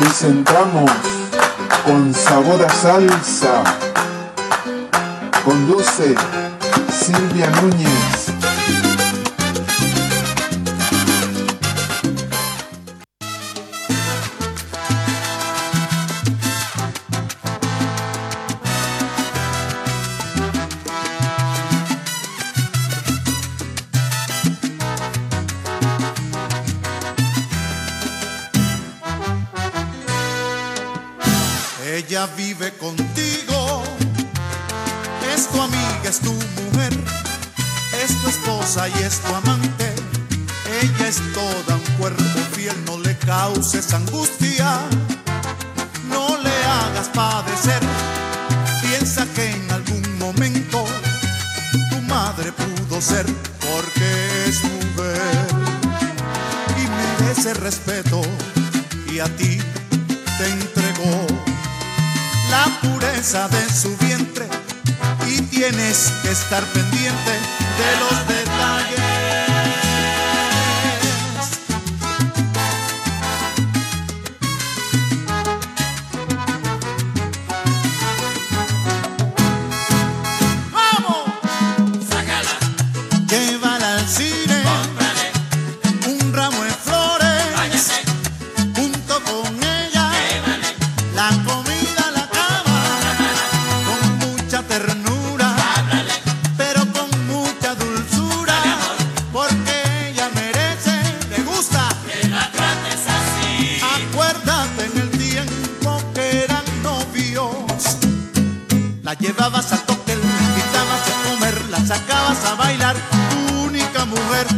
presentamos con sabor a salsa. Conduce Silvia Núñez.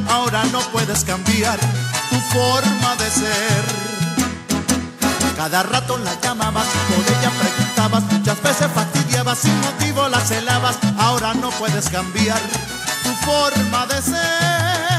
ahora no puedes cambiar tu forma de ser. Cada rato la llamabas, por ella preguntabas, muchas veces fastidiabas, sin motivo la celabas, ahora no puedes cambiar tu forma de ser.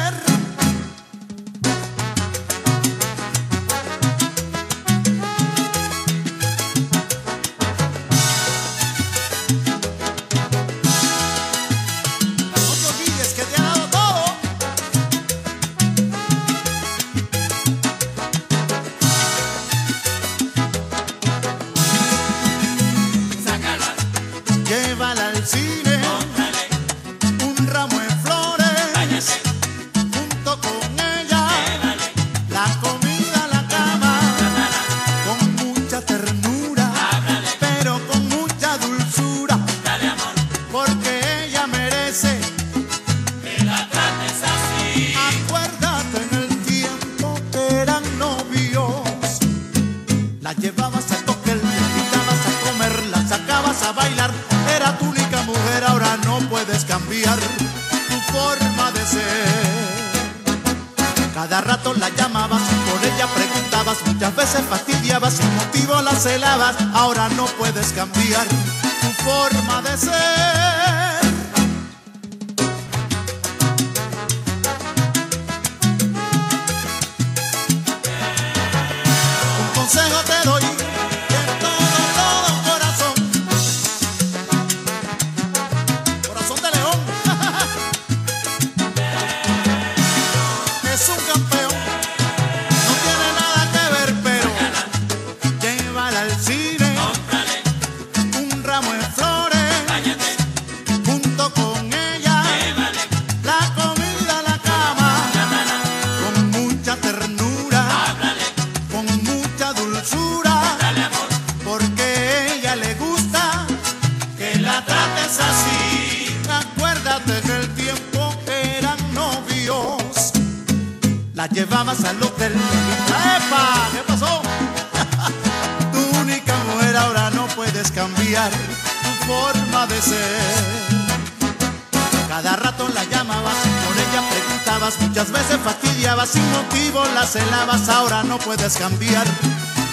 ahora no puedes cambiar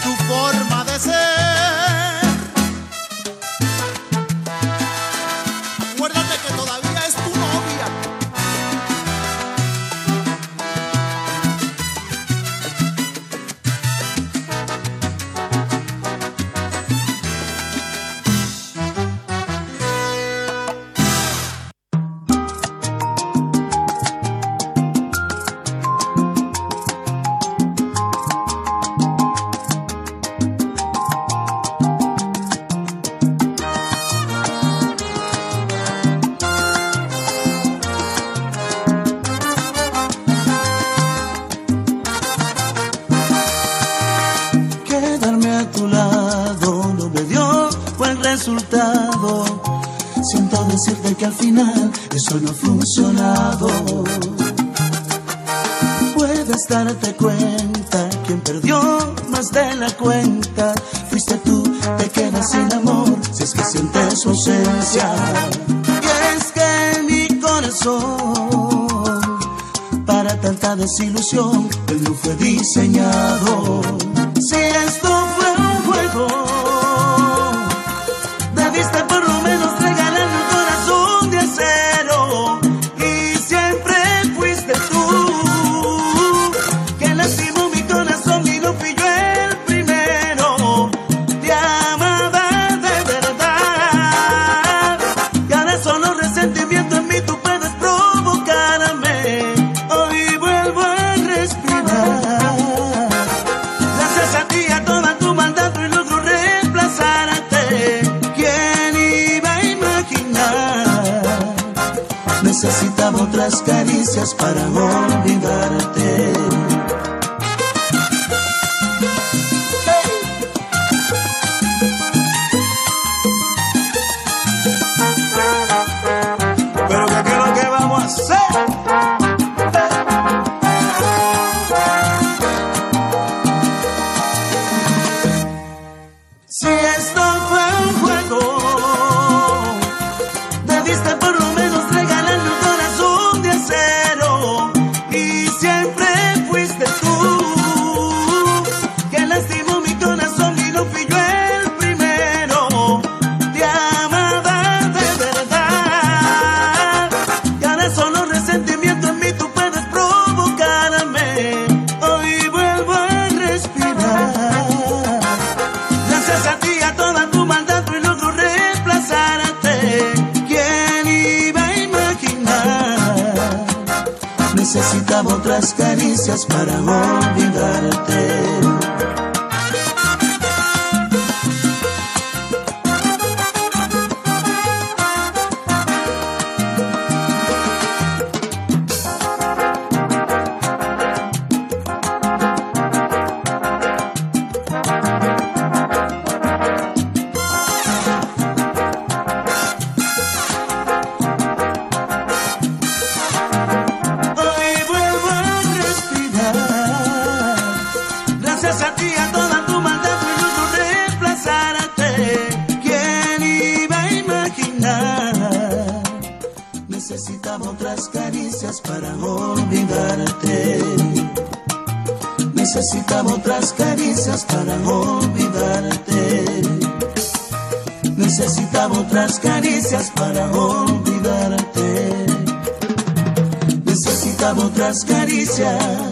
tu forma Son of otras caricias para olvidarte. Necesitaba otras caricias para olvidarte. Necesitaba otras caricias.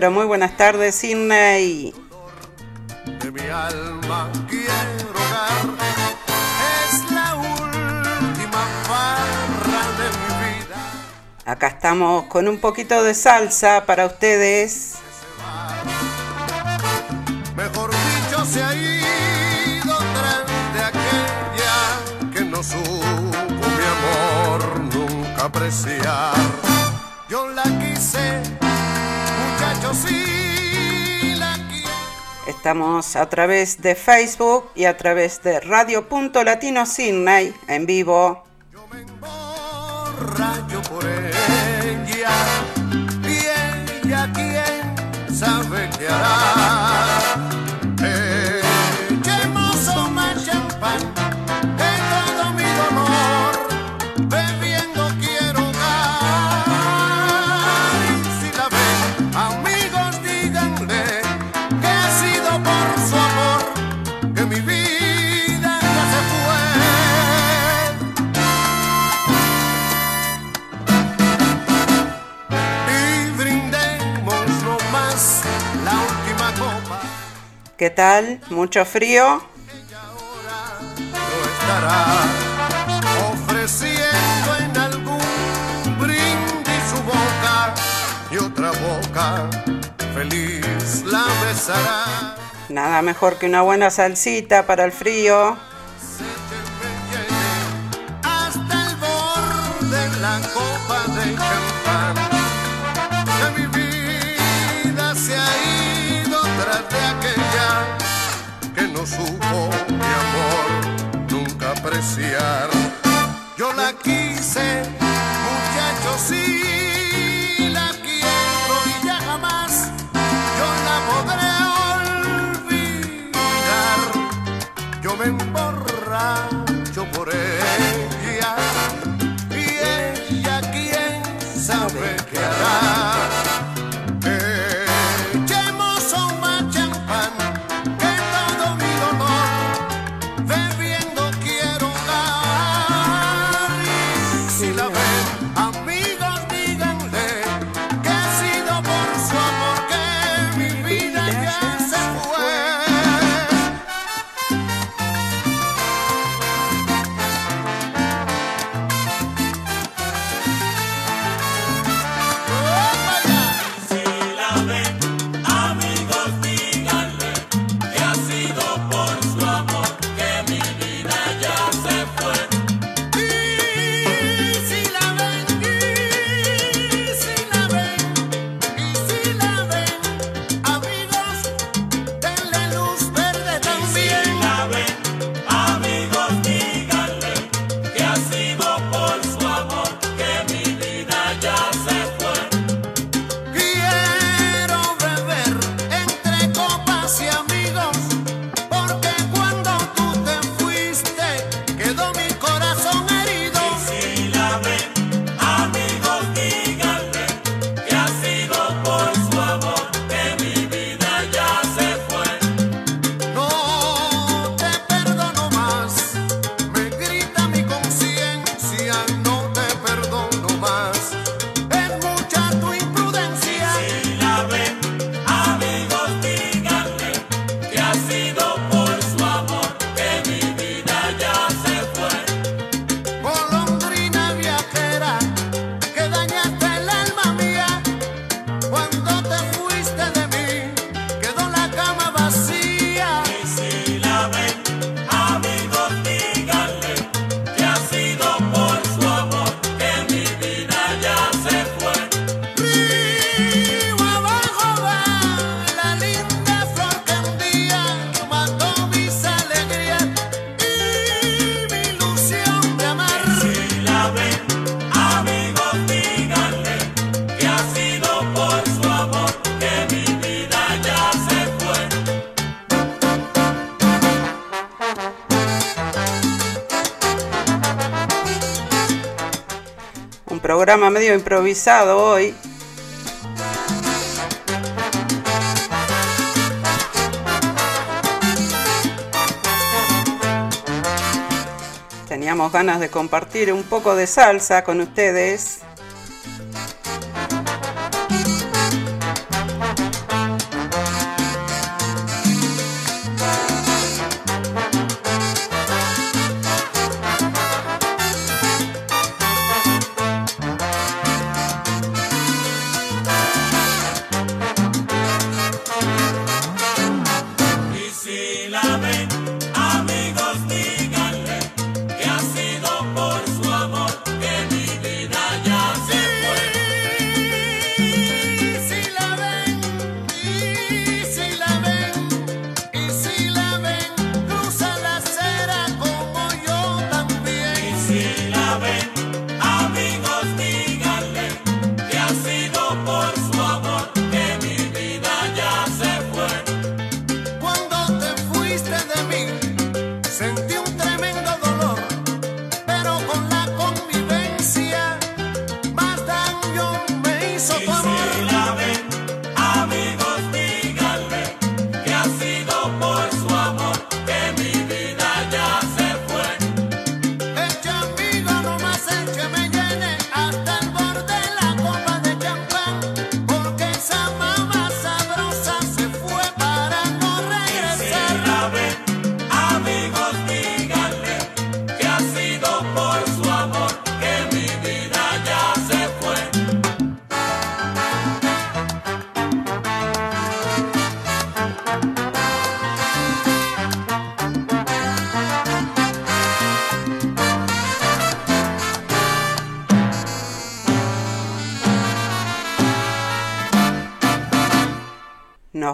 pero muy buenas tardes, Sidney. Acá estamos con un poquito de salsa para ustedes. Estamos a través de Facebook y a través de Radio Punto Latino Sydney en vivo. Yo me emborracho por ella y ella quién sabe qué hará. ¿Qué tal? ¿Mucho frío? ofreciendo en algún brindis su boca y otra boca feliz la besará. Nada mejor que una buena salsita para el frío. medio improvisado hoy. Teníamos ganas de compartir un poco de salsa con ustedes.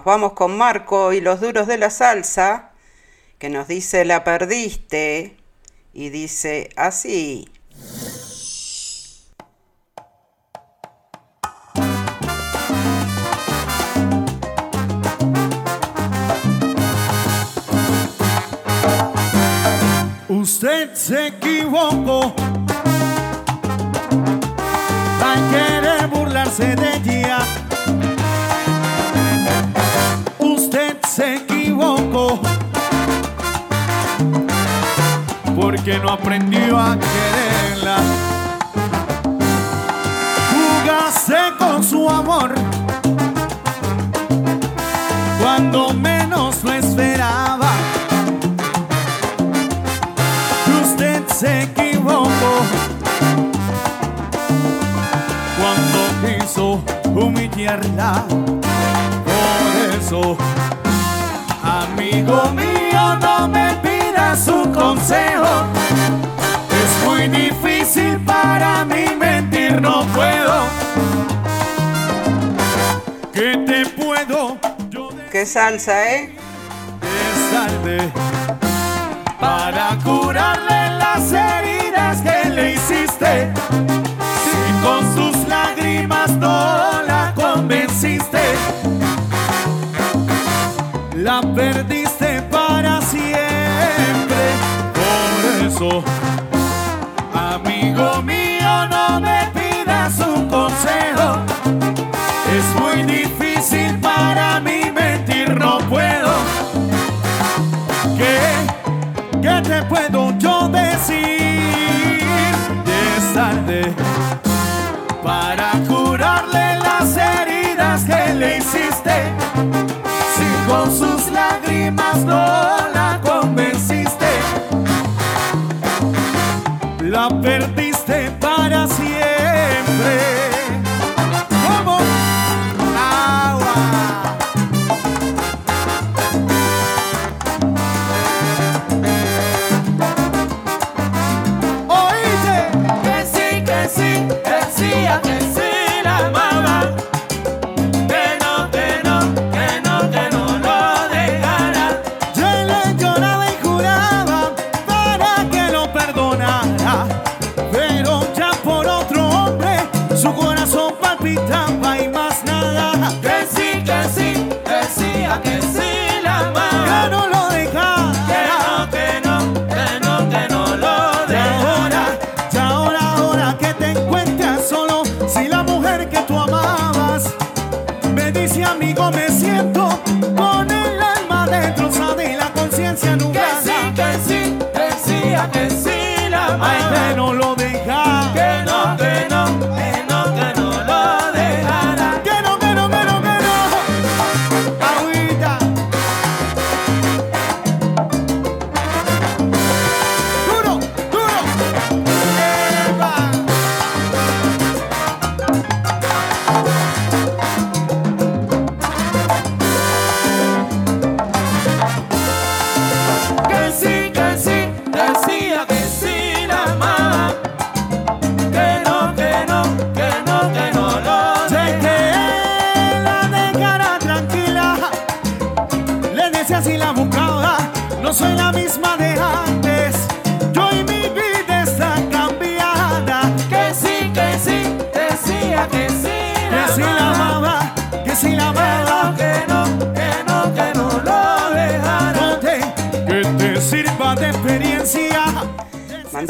Nos vamos con Marco y los duros de la salsa, que nos dice la perdiste y dice así. Usted se equivocó al querer burlarse de ella. Porque no aprendió a quererla. Jugase con su amor cuando menos lo esperaba. Usted se equivocó cuando quiso humillarla. Por eso, amigo mío, no me pidas un consejo. Es muy difícil para mí mentir, no puedo. ¿Qué te puedo yo ¿Qué salsa, eh? besarme para curarle las heridas que le hiciste? Si con sus lágrimas no la convenciste, la perdiste Amigo mío, no me pidas un consejo. Es muy difícil para mí mentir, no puedo. ¿Qué, qué te puedo yo decir? Es tarde para curarle las heridas que le hiciste. Si con sus lágrimas no la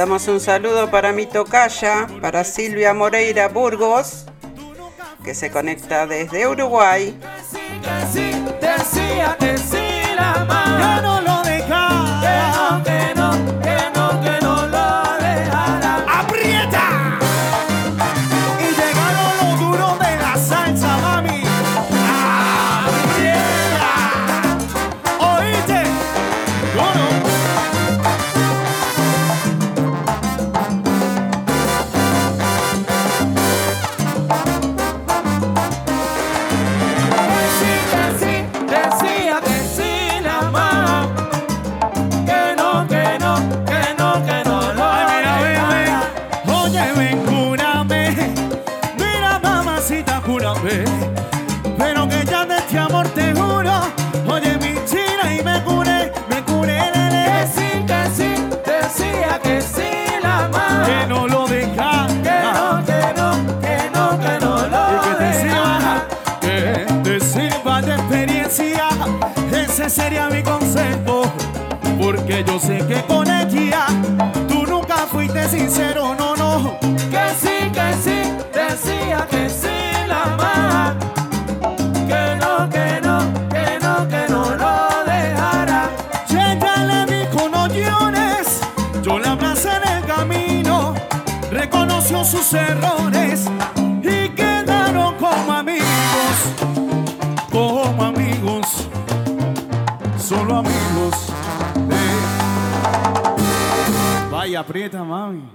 Mandamos un saludo para mi tocaya, para Silvia Moreira Burgos, que se conecta desde Uruguay. galleta, mami.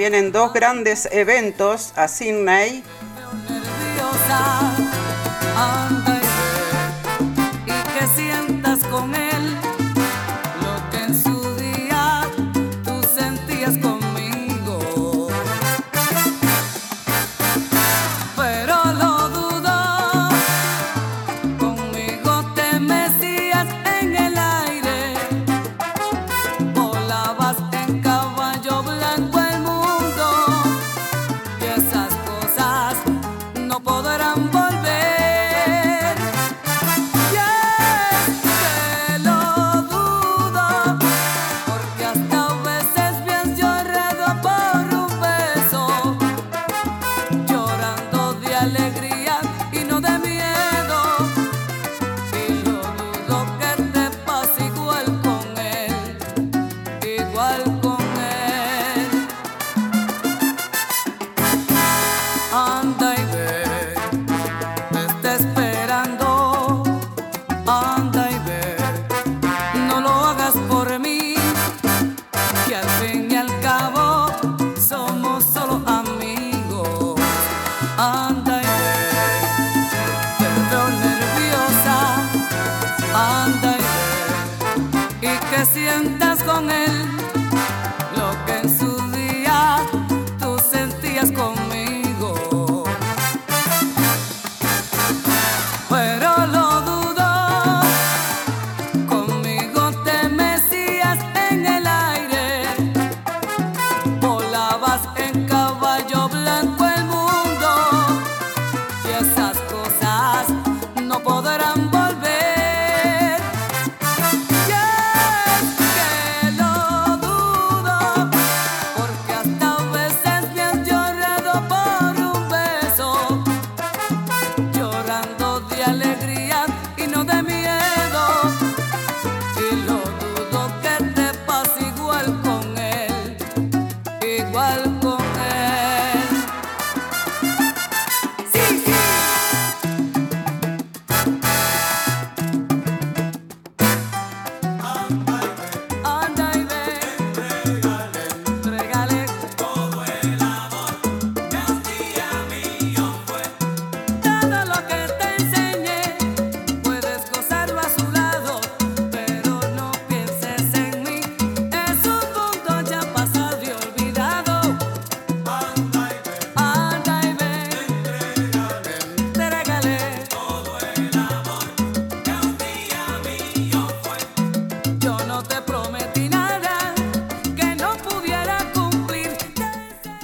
vienen dos grandes eventos a Sydney.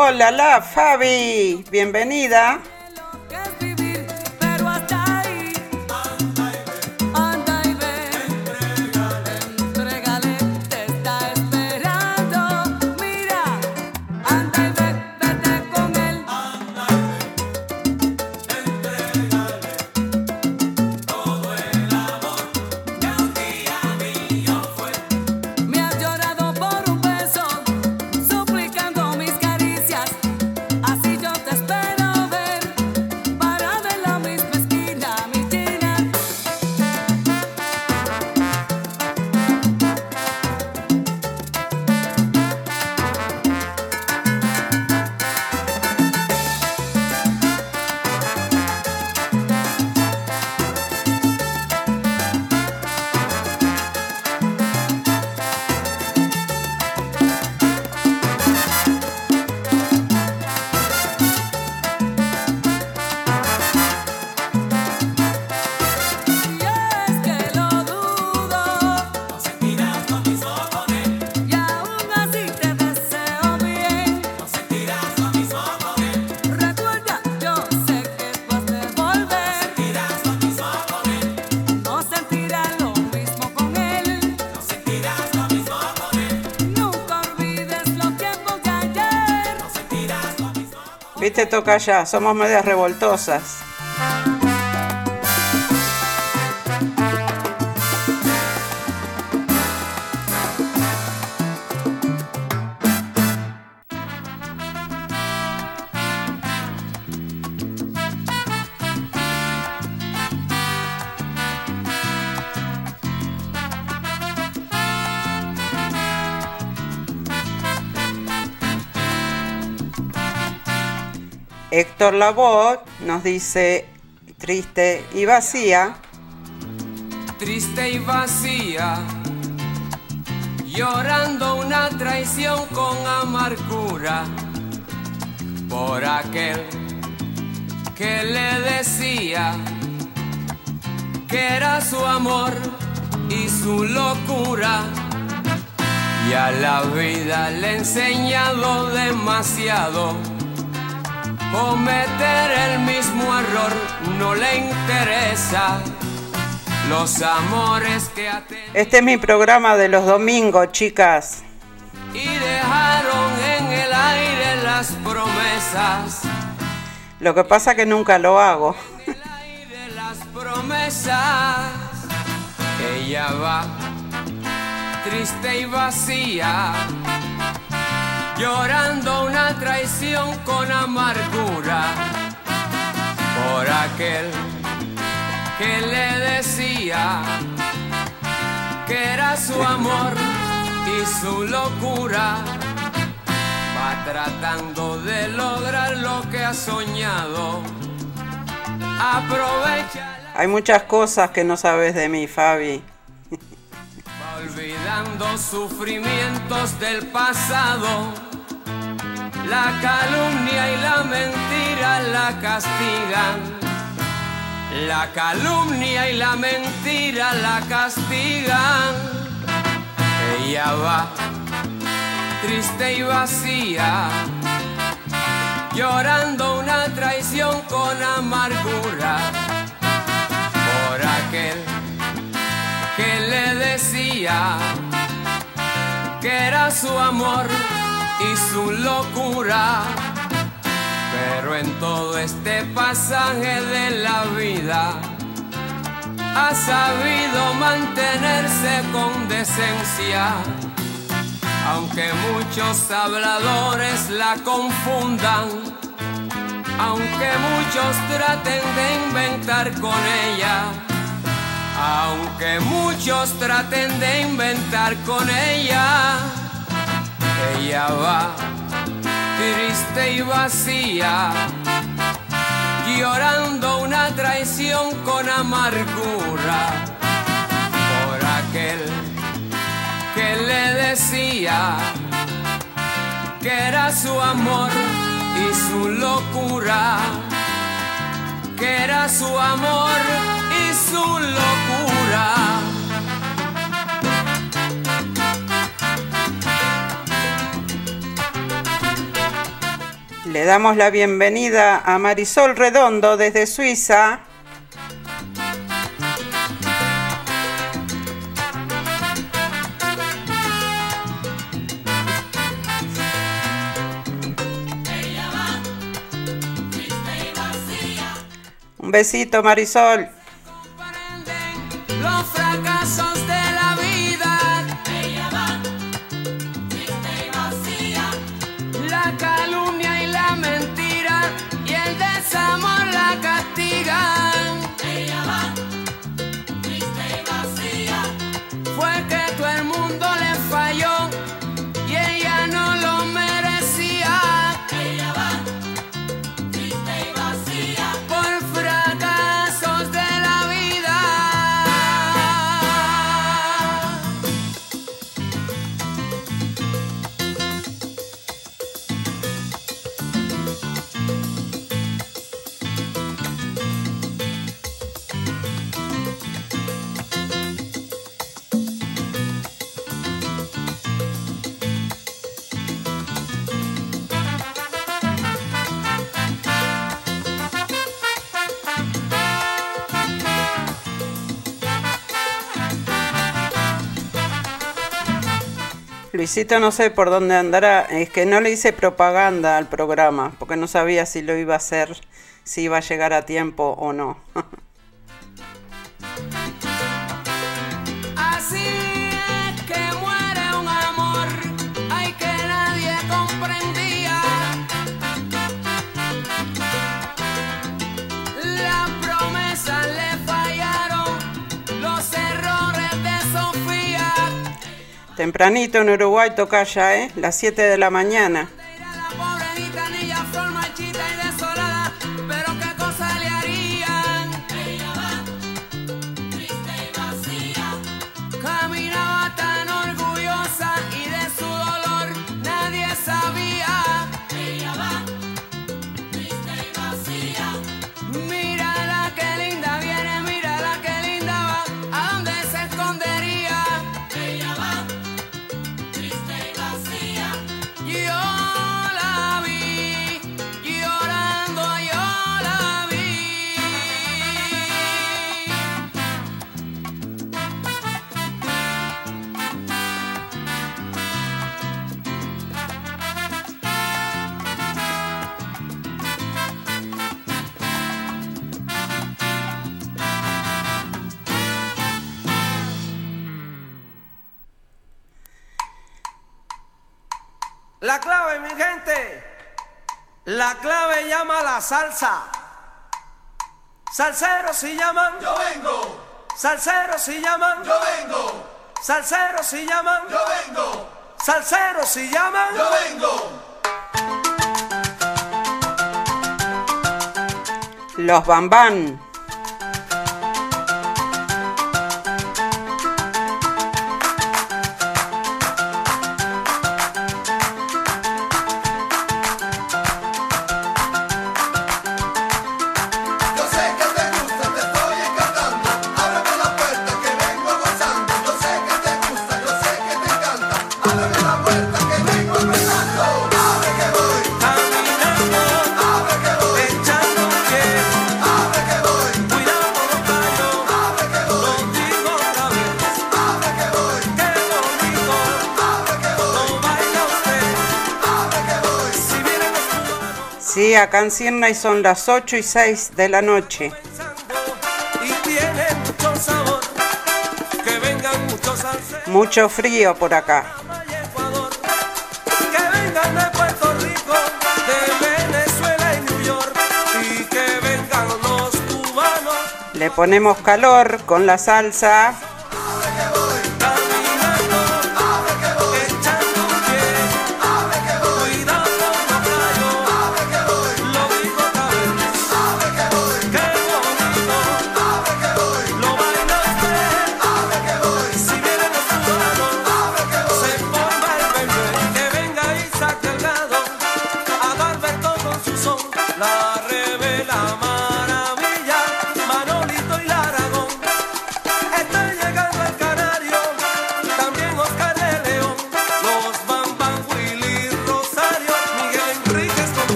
Hola, la Fabi, bienvenida. Viste, toca ya, somos medias revoltosas. Héctor Lavoe nos dice triste y vacía. triste y vacía, llorando una traición con amargura por aquel que le decía que era su amor y su locura. Y a la vida le he enseñado demasiado. Cometer el mismo error no le interesa. Los amores que Este es mi programa de los domingos, chicas. y dejaron en el aire las promesas. Lo que pasa que nunca lo hago. El aire las promesas. Ella va triste y vacía, llorando una traición con amargura por aquel que le decía que era su amor y su locura. Va tratando de lograr lo que ha soñado. Aprovecha Hay muchas cosas que no sabes de mí, Fabi. Olvidando sufrimientos del pasado. La calumnia y la mentira la castigan. La calumnia y la mentira la castigan. Ella va triste y vacía, llorando una traición con amargura por aquel que era su amor y su locura. Pero en todo este pasaje de la vida ha sabido mantenerse con decencia. Aunque muchos habladores la confundan, aunque muchos traten de inventar con ella, aunque muchos traten de inventar con ella, ella va triste y vacía, llorando una traición con amargura por aquel que le decía que era su amor y su locura, que era su amor y su locura. Le damos la bienvenida a Marisol Redondo desde Suiza. Un besito, Marisol. Luisito no sé por dónde andará, es que no le hice propaganda al programa, porque no sabía si lo iba a hacer, si iba a llegar a tiempo o no. Tempranito en Uruguay toca ya, ¿eh? Las 7 de la mañana. gente, la clave llama la salsa. Salseros si llaman, yo vengo. Salseros si llaman, yo vengo. Salseros si llaman, yo vengo. Salseros si llaman, yo vengo. Los bambán. día acá en Sierna y son las 8 y 6 de la noche. Mucho frío por acá. Le ponemos calor con la salsa.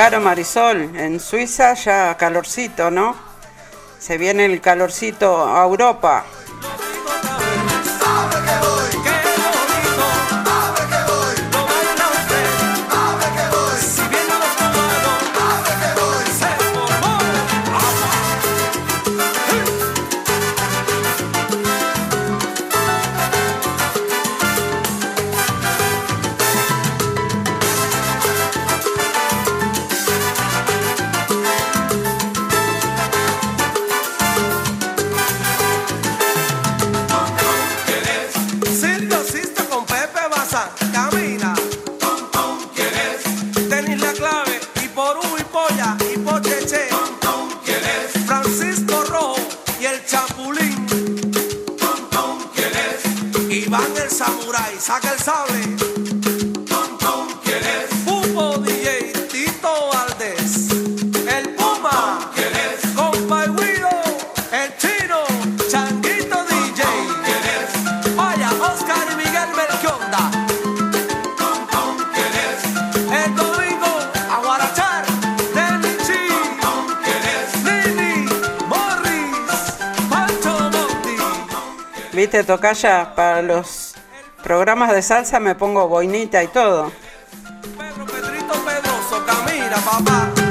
Claro, Marisol, en Suiza ya calorcito, ¿no? Se viene el calorcito a Europa. tocaya, para los programas de salsa me pongo boinita y todo. Pedro, Pedrito, Pedroso, camina, papá.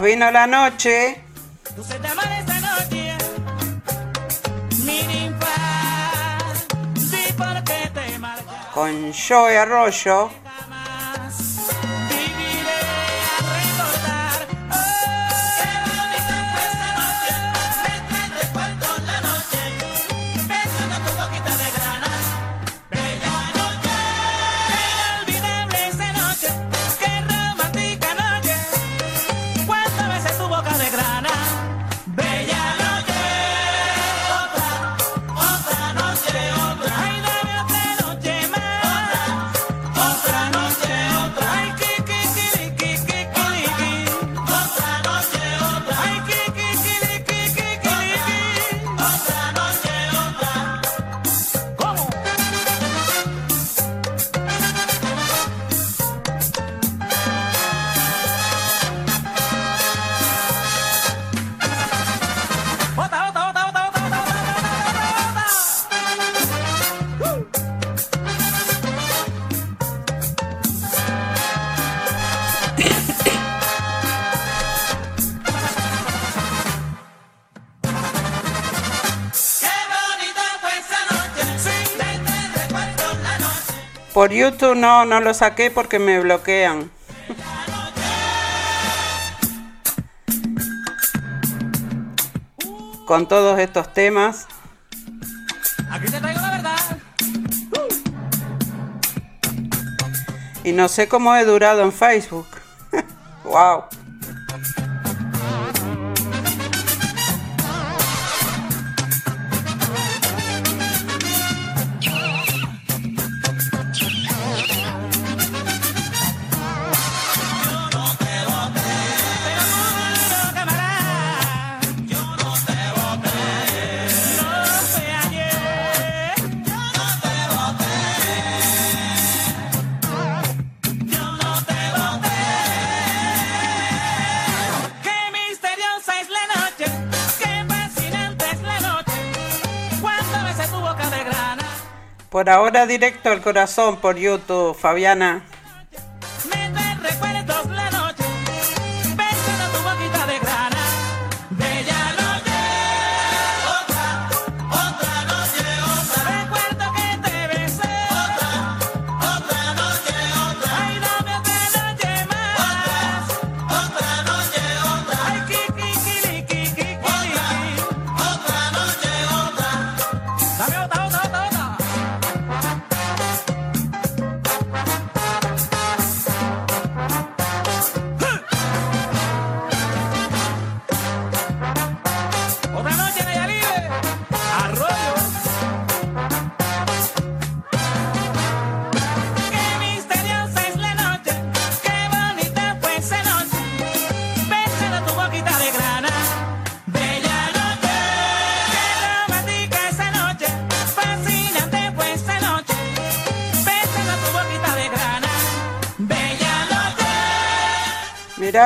vino la noche. Con Joe Arroyo. Por YouTube no, no lo saqué porque me bloquean. Con todos estos temas. Aquí te traigo la verdad. Y no sé cómo he durado en Facebook. wow. por ahora directo al corazón por YouTube, Fabiana.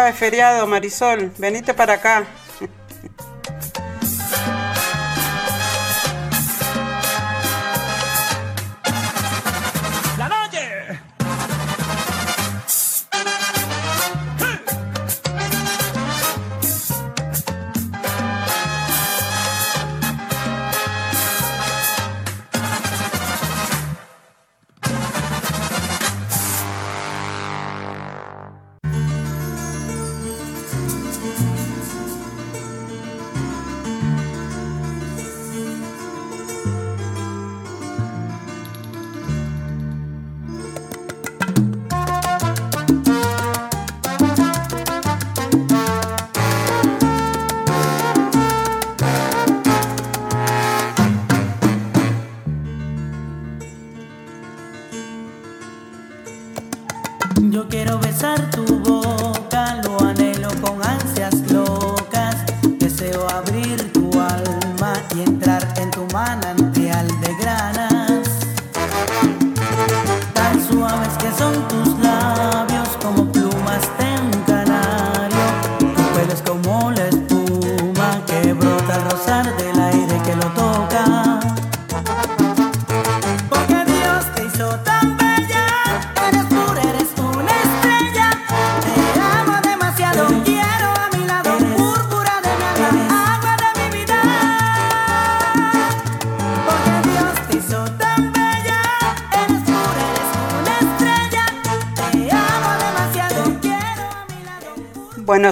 de feriado, Marisol. Venite para acá.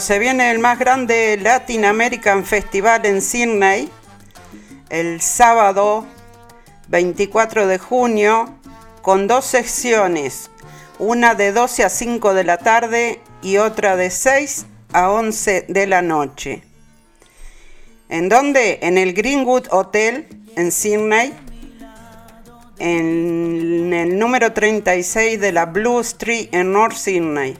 Se viene el más grande Latin American Festival en Sydney el sábado 24 de junio con dos secciones, una de 12 a 5 de la tarde y otra de 6 a 11 de la noche. ¿En dónde? En el Greenwood Hotel en Sydney, en el número 36 de la Blue Street en North Sydney.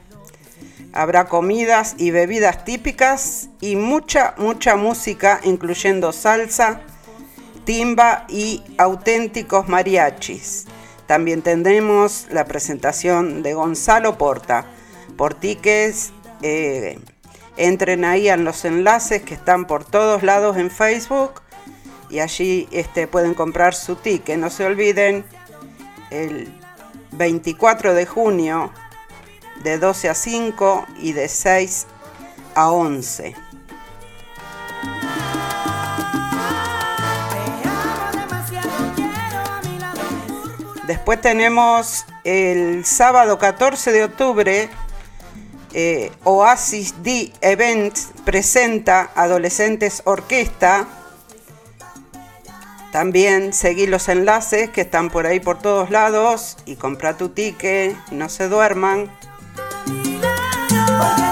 Habrá comidas y bebidas típicas y mucha, mucha música, incluyendo salsa, timba y auténticos mariachis. También tendremos la presentación de Gonzalo Porta. Por tickets, eh, entren ahí en los enlaces que están por todos lados en Facebook y allí este, pueden comprar su ticket. No se olviden, el 24 de junio de 12 a 5 y de 6 a 11. Te amo demasiado, quiero a mi lado, púrpura Después tenemos el sábado 14 de octubre, eh, Oasis D Events presenta Adolescentes Orquesta. También seguí los enlaces que están por ahí por todos lados y compra tu ticket, no se duerman. Porque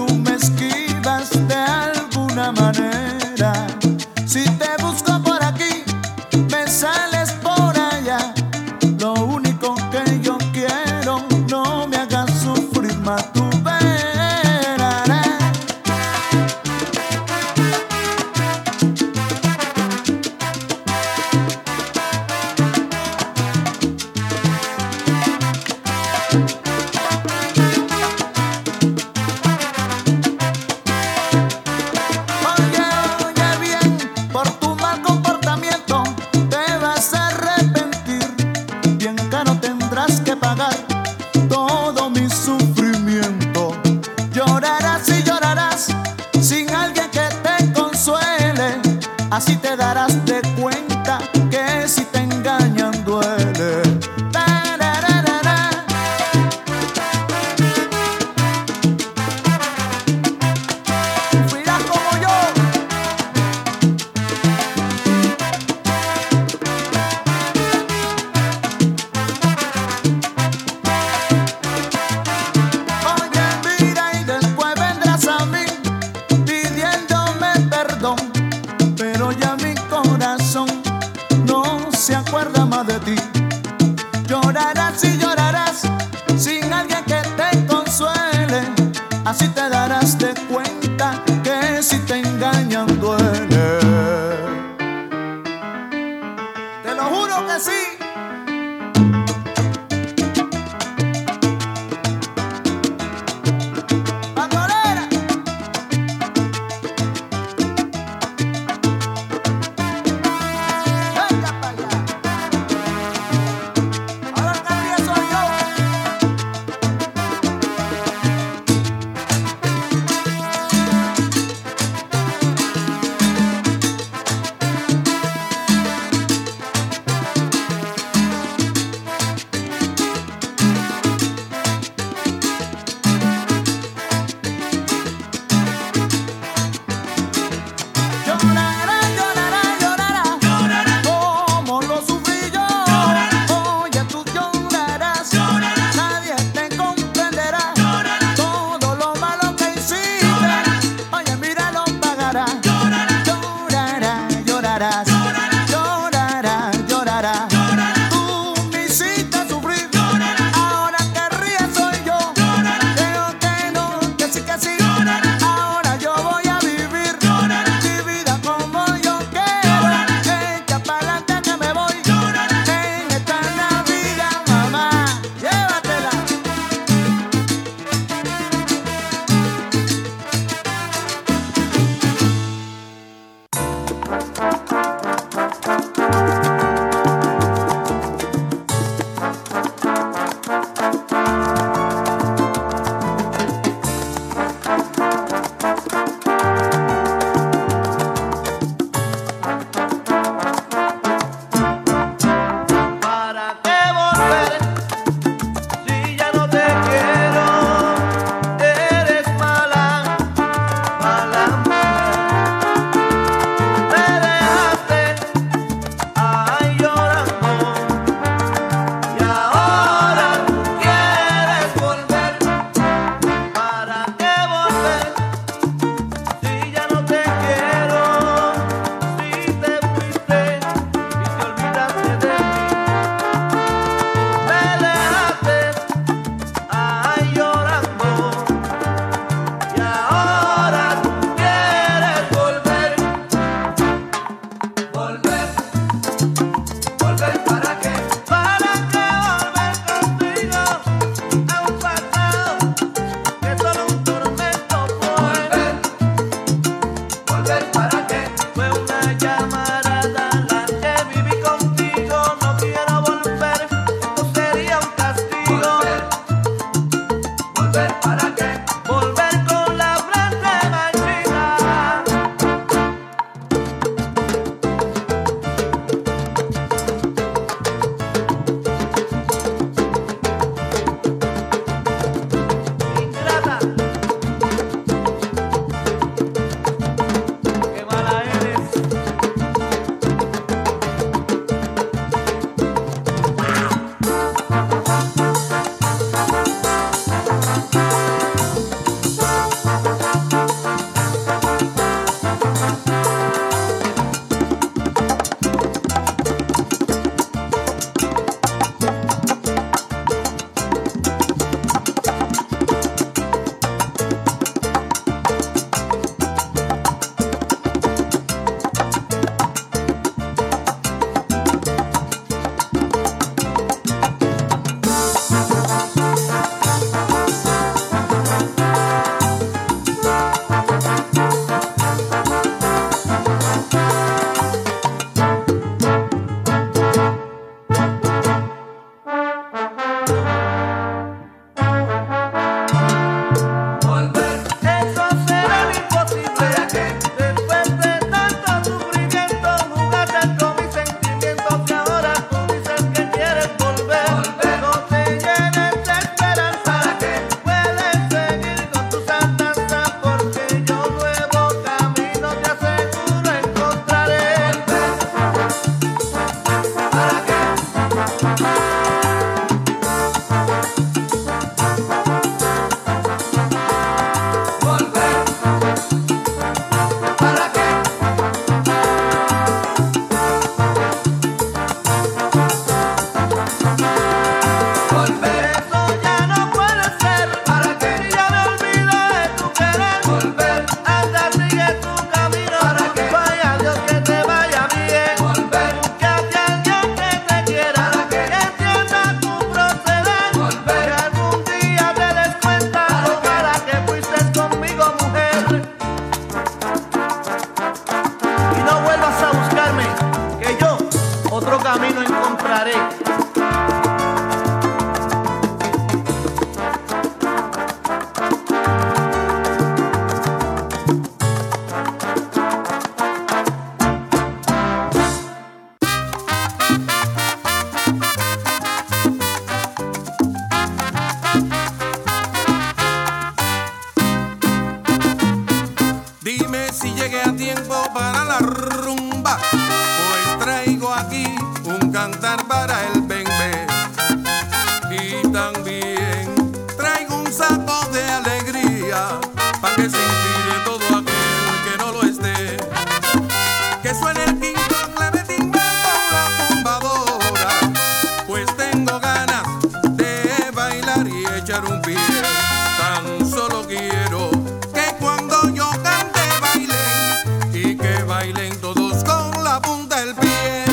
tan solo quiero que cuando yo cante bailen y que bailen todos con la punta del pie.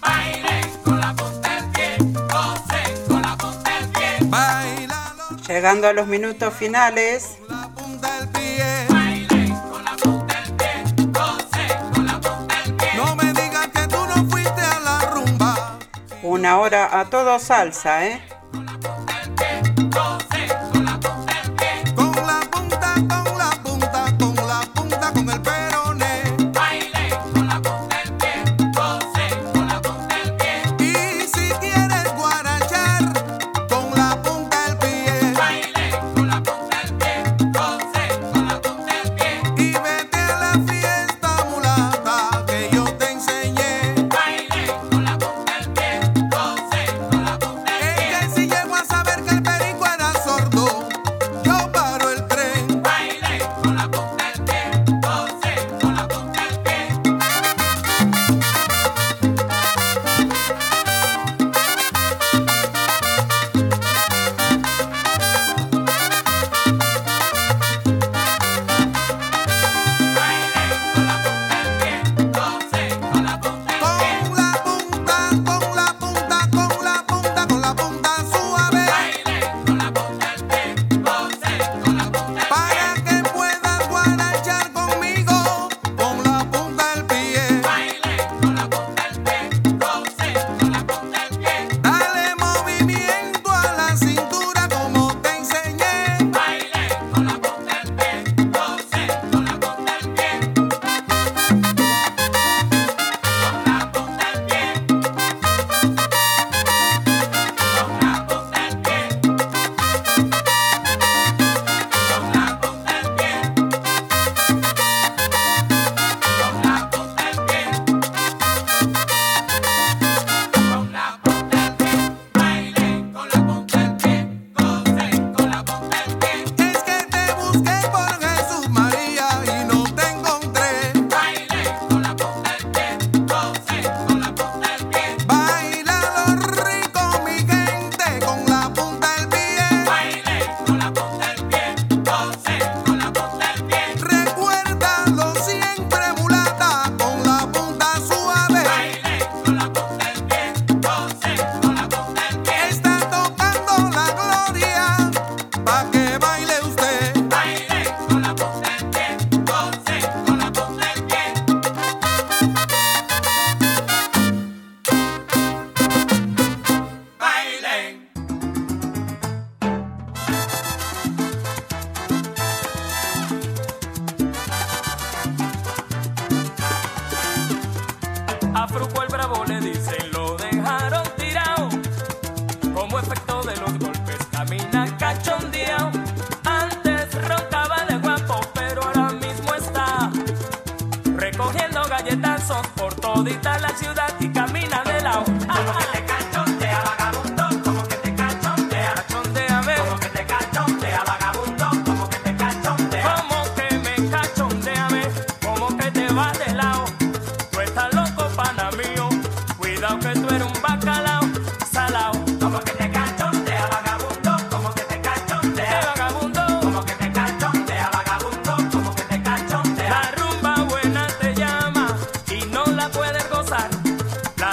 Bailen con la punta del pie, gocen con la punta del pie. Baila Llegando a los minutos finales. Una hora a todo salsa, ¿eh?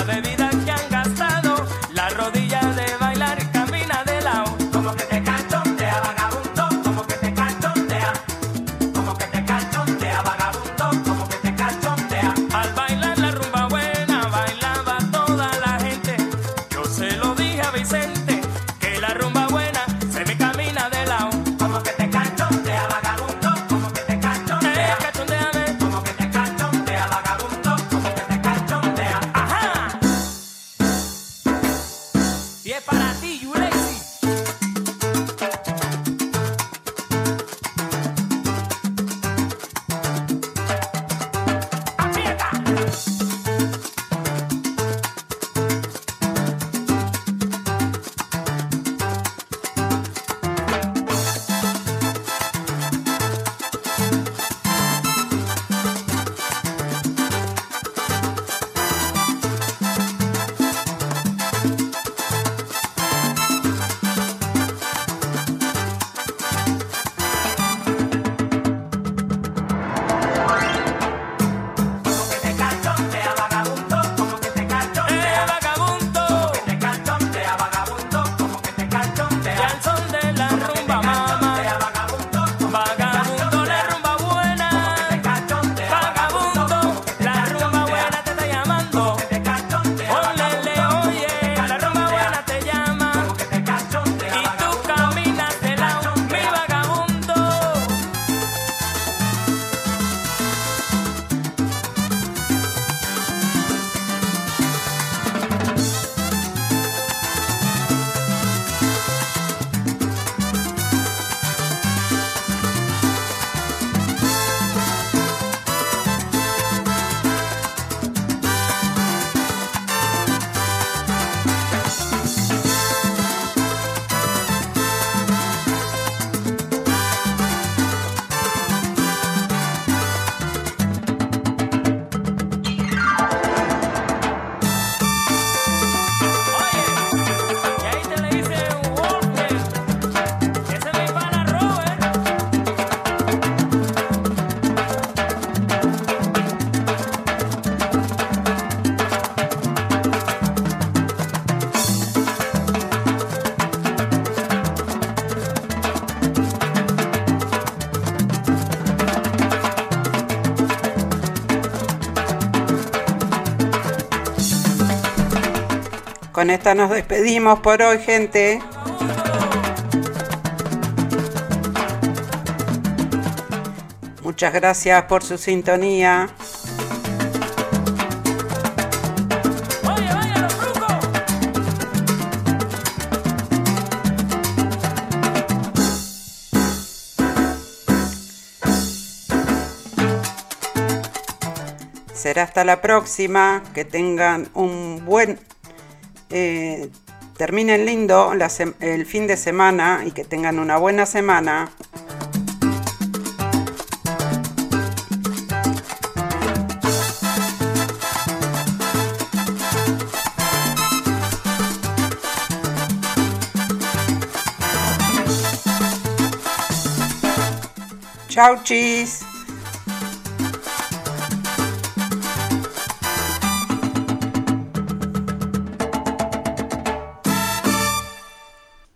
bebida. Con esta nos despedimos por hoy, gente. Muchas gracias por su sintonía. Será hasta la próxima. Que tengan un buen... eh, terminen lindo la el fin de semana y que tengan una buena semana. Chau, chis.